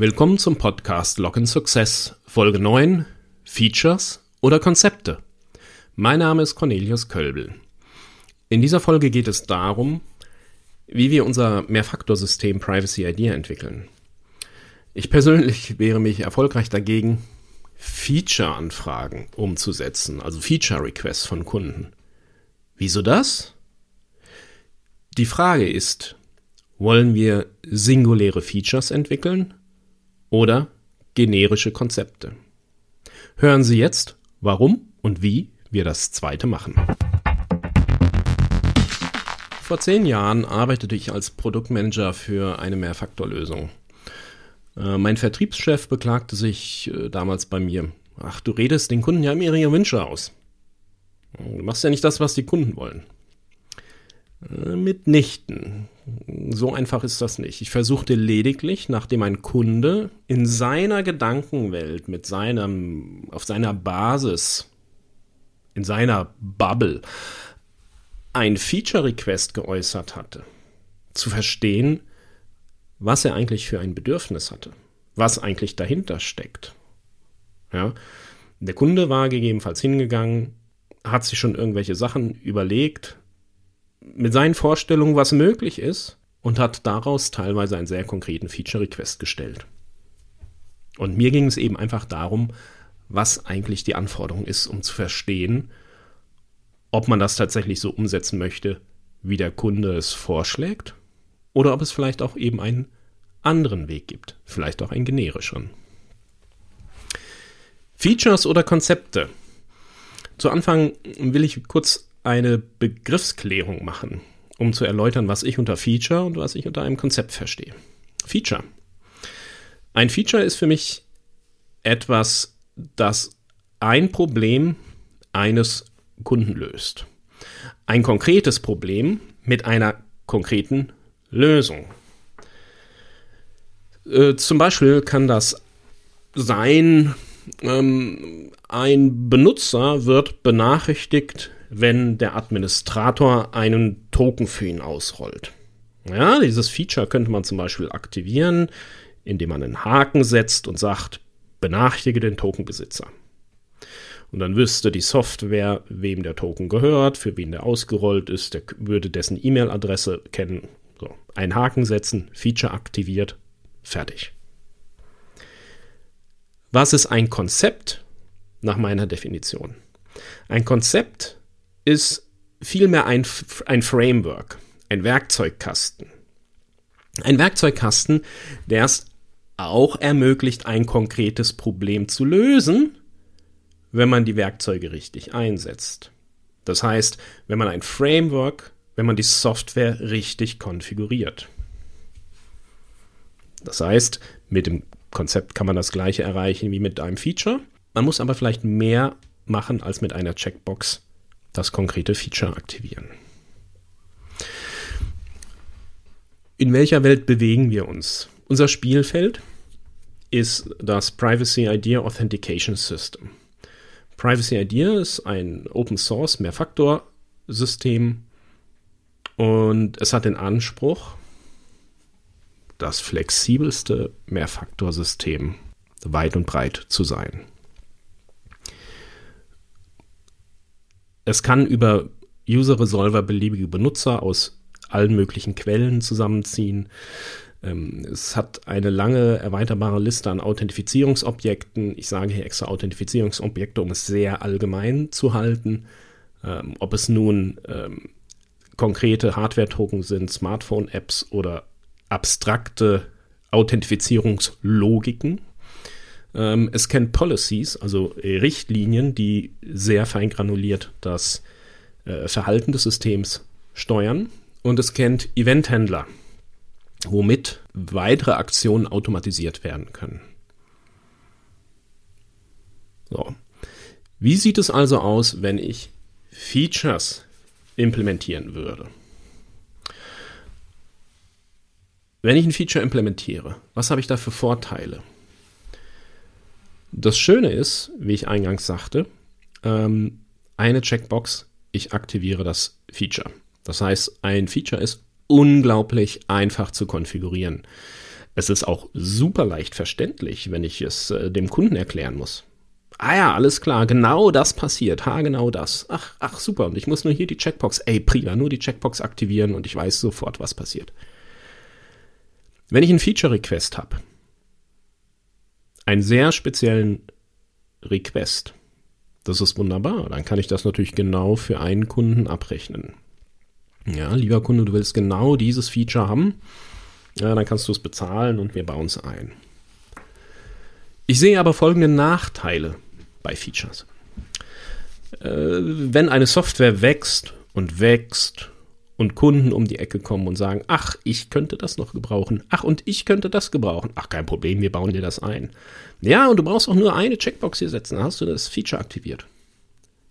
Willkommen zum Podcast in Success, Folge 9, Features oder Konzepte. Mein Name ist Cornelius Kölbel. In dieser Folge geht es darum, wie wir unser Mehrfaktorsystem Privacy Idea entwickeln. Ich persönlich wäre mich erfolgreich dagegen, Feature-Anfragen umzusetzen, also Feature-Requests von Kunden. Wieso das? Die Frage ist, wollen wir singuläre Features entwickeln oder generische Konzepte. Hören Sie jetzt, warum und wie wir das zweite machen. Vor zehn Jahren arbeitete ich als Produktmanager für eine Mehrfaktorlösung. Äh, mein Vertriebschef beklagte sich äh, damals bei mir. Ach, du redest den Kunden ja immer ihre Wünsche aus. Du machst ja nicht das, was die Kunden wollen. Äh, mitnichten. So einfach ist das nicht. Ich versuchte lediglich, nachdem ein Kunde in seiner Gedankenwelt, mit seinem, auf seiner Basis, in seiner Bubble ein Feature-Request geäußert hatte, zu verstehen, was er eigentlich für ein Bedürfnis hatte, was eigentlich dahinter steckt. Ja, der Kunde war gegebenenfalls hingegangen, hat sich schon irgendwelche Sachen überlegt, mit seinen Vorstellungen, was möglich ist, und hat daraus teilweise einen sehr konkreten Feature-Request gestellt. Und mir ging es eben einfach darum, was eigentlich die Anforderung ist, um zu verstehen, ob man das tatsächlich so umsetzen möchte, wie der Kunde es vorschlägt, oder ob es vielleicht auch eben einen anderen Weg gibt, vielleicht auch einen generischen. Features oder Konzepte. Zu Anfang will ich kurz eine Begriffsklärung machen, um zu erläutern, was ich unter Feature und was ich unter einem Konzept verstehe. Feature. Ein Feature ist für mich etwas, das ein Problem eines Kunden löst. Ein konkretes Problem mit einer konkreten Lösung. Äh, zum Beispiel kann das sein, ähm, ein Benutzer wird benachrichtigt, wenn der Administrator einen Token für ihn ausrollt. Ja, dieses Feature könnte man zum Beispiel aktivieren, indem man einen Haken setzt und sagt, benachrichtige den Tokenbesitzer. Und dann wüsste die Software, wem der Token gehört, für wen der ausgerollt ist, der würde dessen E-Mail-Adresse kennen. So, einen Haken setzen, Feature aktiviert, fertig. Was ist ein Konzept nach meiner Definition? Ein Konzept ist vielmehr ein, ein Framework, ein Werkzeugkasten. Ein Werkzeugkasten, der es auch ermöglicht, ein konkretes Problem zu lösen, wenn man die Werkzeuge richtig einsetzt. Das heißt, wenn man ein Framework, wenn man die Software richtig konfiguriert. Das heißt, mit dem Konzept kann man das gleiche erreichen wie mit einem Feature. Man muss aber vielleicht mehr machen als mit einer Checkbox das konkrete Feature aktivieren. In welcher Welt bewegen wir uns? Unser Spielfeld ist das Privacy Idea Authentication System. Privacy Idea ist ein Open Source Mehrfaktor-System und es hat den Anspruch, das flexibelste Mehrfaktorsystem weit und breit zu sein. Es kann über User-Resolver beliebige Benutzer aus allen möglichen Quellen zusammenziehen. Ähm, es hat eine lange erweiterbare Liste an Authentifizierungsobjekten. Ich sage hier extra Authentifizierungsobjekte, um es sehr allgemein zu halten. Ähm, ob es nun ähm, konkrete Hardware-Token sind, Smartphone-Apps oder abstrakte Authentifizierungslogiken. Ähm, es kennt Policies, also Richtlinien, die sehr fein granuliert das äh, Verhalten des Systems steuern. Und es kennt Eventhändler, womit weitere Aktionen automatisiert werden können. So. Wie sieht es also aus, wenn ich Features implementieren würde? Wenn ich ein Feature implementiere, was habe ich da für Vorteile? Das Schöne ist, wie ich eingangs sagte, ähm, eine Checkbox, ich aktiviere das Feature. Das heißt, ein Feature ist unglaublich einfach zu konfigurieren. Es ist auch super leicht verständlich, wenn ich es äh, dem Kunden erklären muss. Ah ja, alles klar, genau das passiert. Ha, genau das. Ach, ach, super. Und ich muss nur hier die Checkbox. Ey, prima, nur die Checkbox aktivieren und ich weiß sofort, was passiert. Wenn ich einen Feature-Request habe, einen sehr speziellen Request, das ist wunderbar. Dann kann ich das natürlich genau für einen Kunden abrechnen. Ja, lieber Kunde, du willst genau dieses Feature haben. Ja, dann kannst du es bezahlen und wir bauen es ein. Ich sehe aber folgende Nachteile bei Features. Äh, wenn eine Software wächst und wächst und Kunden um die Ecke kommen und sagen, ach, ich könnte das noch gebrauchen, ach, und ich könnte das gebrauchen, ach, kein Problem, wir bauen dir das ein. Ja, und du brauchst auch nur eine Checkbox hier setzen, dann hast du das Feature aktiviert.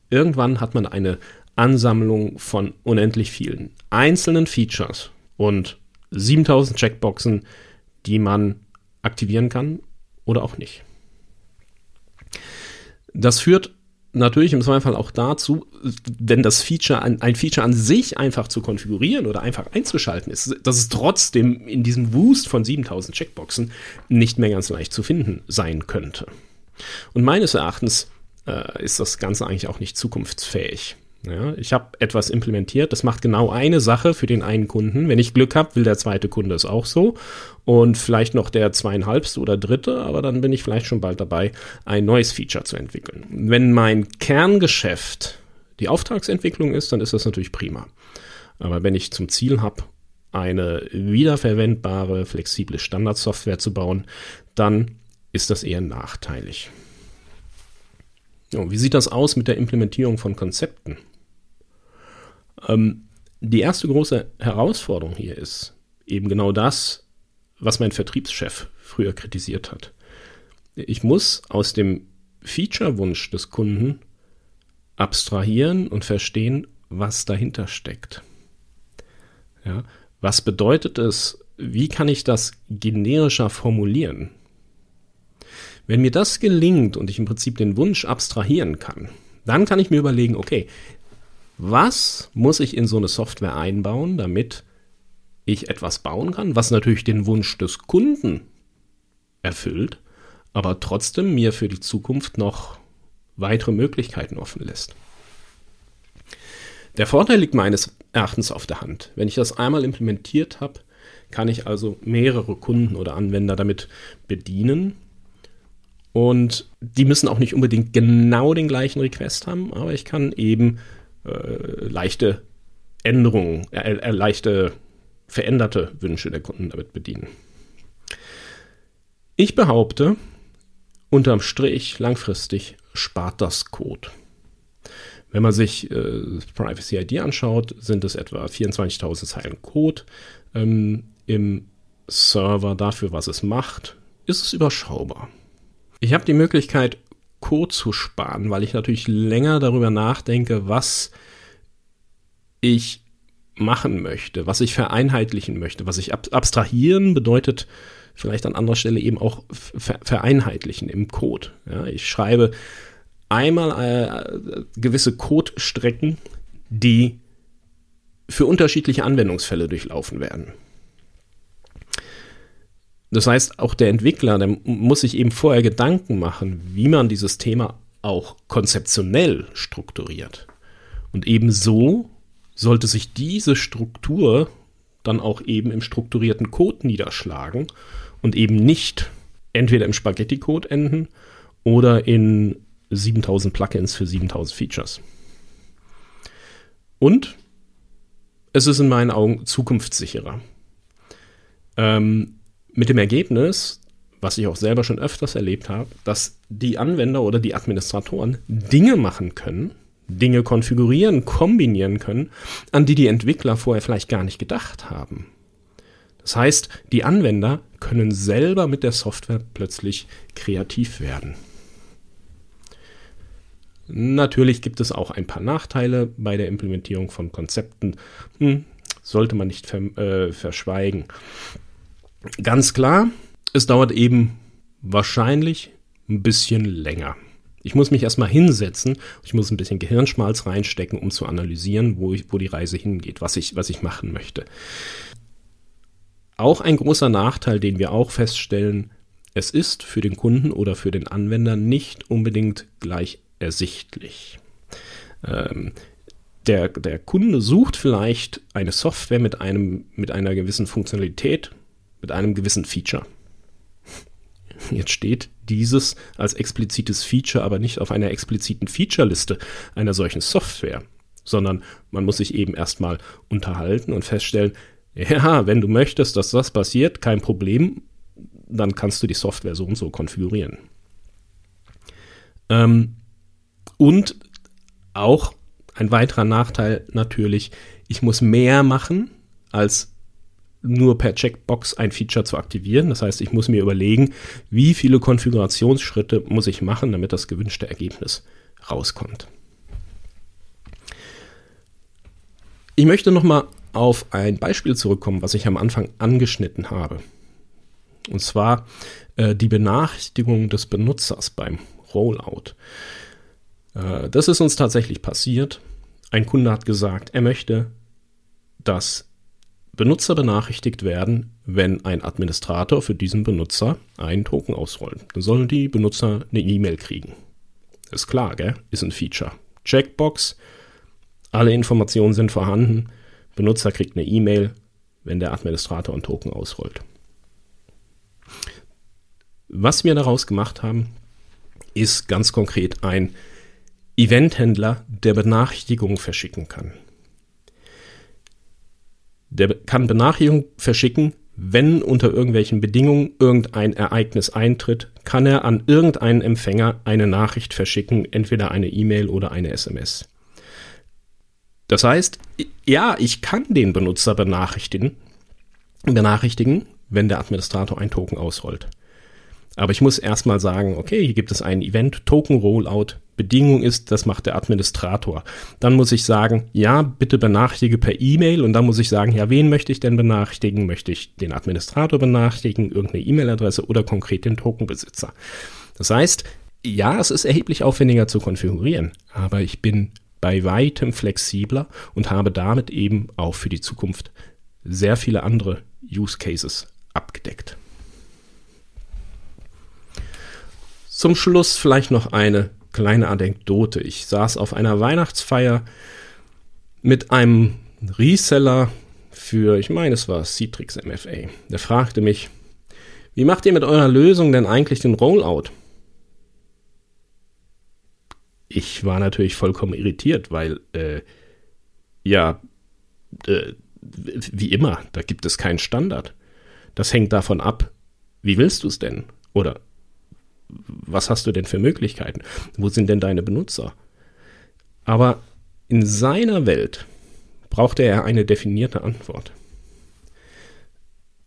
Irgendwann hat man eine Ansammlung von unendlich vielen einzelnen Features und 7000 Checkboxen, die man aktivieren kann oder auch nicht. Das führt natürlich im Zweifel auch dazu, wenn das Feature, ein, ein, Feature an sich einfach zu konfigurieren oder einfach einzuschalten ist, dass es trotzdem in diesem Wust von 7000 Checkboxen nicht mehr ganz leicht zu finden sein könnte. Und meines Erachtens äh, ist das Ganze eigentlich auch nicht zukunftsfähig. Ja, ich habe etwas implementiert, das macht genau eine Sache für den einen Kunden. Wenn ich Glück habe, will der zweite Kunde es auch so und vielleicht noch der zweieinhalbste oder dritte, aber dann bin ich vielleicht schon bald dabei, ein neues Feature zu entwickeln. Wenn mein Kerngeschäft die Auftragsentwicklung ist, dann ist das natürlich prima. Aber wenn ich zum Ziel habe, eine wiederverwendbare, flexible Standardsoftware zu bauen, dann ist das eher nachteilig. Wie sieht das aus mit der Implementierung von Konzepten? Ähm, die erste große Herausforderung hier ist eben genau das, was mein Vertriebschef früher kritisiert hat. Ich muss aus dem Feature-Wunsch des Kunden abstrahieren und verstehen, was dahinter steckt. Ja, was bedeutet es? Wie kann ich das generischer formulieren? Wenn mir das gelingt und ich im Prinzip den Wunsch abstrahieren kann, dann kann ich mir überlegen, okay, was muss ich in so eine Software einbauen, damit ich etwas bauen kann, was natürlich den Wunsch des Kunden erfüllt, aber trotzdem mir für die Zukunft noch weitere Möglichkeiten offen lässt. Der Vorteil liegt meines Erachtens auf der Hand. Wenn ich das einmal implementiert habe, kann ich also mehrere Kunden oder Anwender damit bedienen. Und die müssen auch nicht unbedingt genau den gleichen Request haben, aber ich kann eben äh, leichte Änderungen, äh, äh, leichte veränderte Wünsche der Kunden damit bedienen. Ich behaupte, unterm Strich langfristig spart das Code. Wenn man sich äh, Privacy ID anschaut, sind es etwa 24.000 Zeilen Code ähm, im Server dafür, was es macht, ist es überschaubar. Ich habe die Möglichkeit, Code zu sparen, weil ich natürlich länger darüber nachdenke, was ich machen möchte, was ich vereinheitlichen möchte, was ich ab abstrahieren bedeutet vielleicht an anderer Stelle eben auch ver vereinheitlichen im Code. Ja, ich schreibe einmal äh, gewisse Codestrecken, die für unterschiedliche Anwendungsfälle durchlaufen werden. Das heißt, auch der Entwickler, der muss sich eben vorher Gedanken machen, wie man dieses Thema auch konzeptionell strukturiert. Und ebenso sollte sich diese Struktur dann auch eben im strukturierten Code niederschlagen und eben nicht entweder im Spaghetti-Code enden oder in 7000 Plugins für 7000 Features. Und es ist in meinen Augen zukunftssicherer. Ähm, mit dem Ergebnis, was ich auch selber schon öfters erlebt habe, dass die Anwender oder die Administratoren Dinge machen können, Dinge konfigurieren, kombinieren können, an die die Entwickler vorher vielleicht gar nicht gedacht haben. Das heißt, die Anwender können selber mit der Software plötzlich kreativ werden. Natürlich gibt es auch ein paar Nachteile bei der Implementierung von Konzepten. Hm, sollte man nicht ver äh, verschweigen. Ganz klar, es dauert eben wahrscheinlich ein bisschen länger. Ich muss mich erstmal hinsetzen, ich muss ein bisschen Gehirnschmalz reinstecken, um zu analysieren, wo, ich, wo die Reise hingeht, was ich, was ich machen möchte. auch ein großer Nachteil, den wir auch feststellen, es ist für den Kunden oder für den Anwender nicht unbedingt gleich ersichtlich. Ähm, der, der Kunde sucht vielleicht eine Software mit, einem, mit einer gewissen Funktionalität, mit einem gewissen Feature. Jetzt steht dieses als explizites Feature aber nicht auf einer expliziten Feature-Liste einer solchen Software, sondern man muss sich eben erstmal unterhalten und feststellen, ja, wenn du möchtest, dass das passiert, kein Problem, dann kannst du die Software so und so konfigurieren. Ähm, und auch ein weiterer Nachteil natürlich, ich muss mehr machen, als nur per Checkbox ein Feature zu aktivieren. Das heißt, ich muss mir überlegen, wie viele Konfigurationsschritte muss ich machen, damit das gewünschte Ergebnis rauskommt. Ich möchte nochmal auf ein Beispiel zurückkommen, was ich am Anfang angeschnitten habe. Und zwar äh, die Benachrichtigung des Benutzers beim Rollout. Äh, das ist uns tatsächlich passiert. Ein Kunde hat gesagt, er möchte, dass Benutzer benachrichtigt werden, wenn ein Administrator für diesen Benutzer einen Token ausrollt. Dann sollen die Benutzer eine E-Mail kriegen. Ist klar, gell? Ist ein Feature. Checkbox, alle Informationen sind vorhanden. Benutzer kriegt eine E-Mail, wenn der Administrator einen Token ausrollt. Was wir daraus gemacht haben, ist ganz konkret ein Eventhändler, der Benachrichtigungen verschicken kann. Der kann Benachrichtigungen verschicken, wenn unter irgendwelchen Bedingungen irgendein Ereignis eintritt, kann er an irgendeinen Empfänger eine Nachricht verschicken, entweder eine E-Mail oder eine SMS. Das heißt, ja, ich kann den Benutzer benachrichtigen, benachrichtigen, wenn der Administrator ein Token ausrollt. Aber ich muss erstmal sagen, okay, hier gibt es ein Event, Token Rollout. Bedingung ist, das macht der Administrator. Dann muss ich sagen, ja, bitte benachrichtige per E-Mail und dann muss ich sagen, ja, wen möchte ich denn benachrichtigen? Möchte ich den Administrator benachrichtigen, irgendeine E-Mail-Adresse oder konkret den Tokenbesitzer? Das heißt, ja, es ist erheblich aufwendiger zu konfigurieren, aber ich bin bei weitem flexibler und habe damit eben auch für die Zukunft sehr viele andere Use Cases abgedeckt. Zum Schluss vielleicht noch eine kleine Anekdote. Ich saß auf einer Weihnachtsfeier mit einem Reseller für, ich meine, es war Citrix MFA. Der fragte mich, wie macht ihr mit eurer Lösung denn eigentlich den Rollout? Ich war natürlich vollkommen irritiert, weil, äh, ja, äh, wie immer, da gibt es keinen Standard. Das hängt davon ab, wie willst du es denn? Oder was hast du denn für Möglichkeiten? Wo sind denn deine Benutzer? Aber in seiner Welt brauchte er eine definierte Antwort.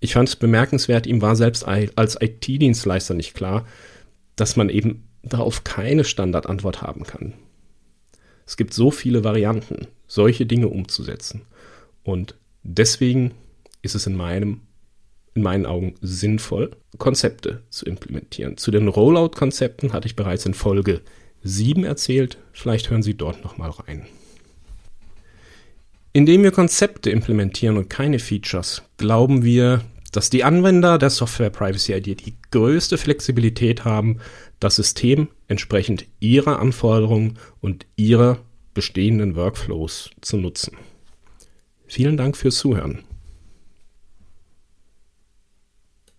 Ich fand es bemerkenswert, ihm war selbst als IT-Dienstleister nicht klar, dass man eben darauf keine Standardantwort haben kann. Es gibt so viele Varianten, solche Dinge umzusetzen. Und deswegen ist es in meinem in meinen Augen sinnvoll, Konzepte zu implementieren. Zu den Rollout-Konzepten hatte ich bereits in Folge 7 erzählt. Vielleicht hören Sie dort nochmal rein. Indem wir Konzepte implementieren und keine Features, glauben wir, dass die Anwender der Software Privacy ID die größte Flexibilität haben, das System entsprechend ihrer Anforderungen und ihrer bestehenden Workflows zu nutzen. Vielen Dank fürs Zuhören.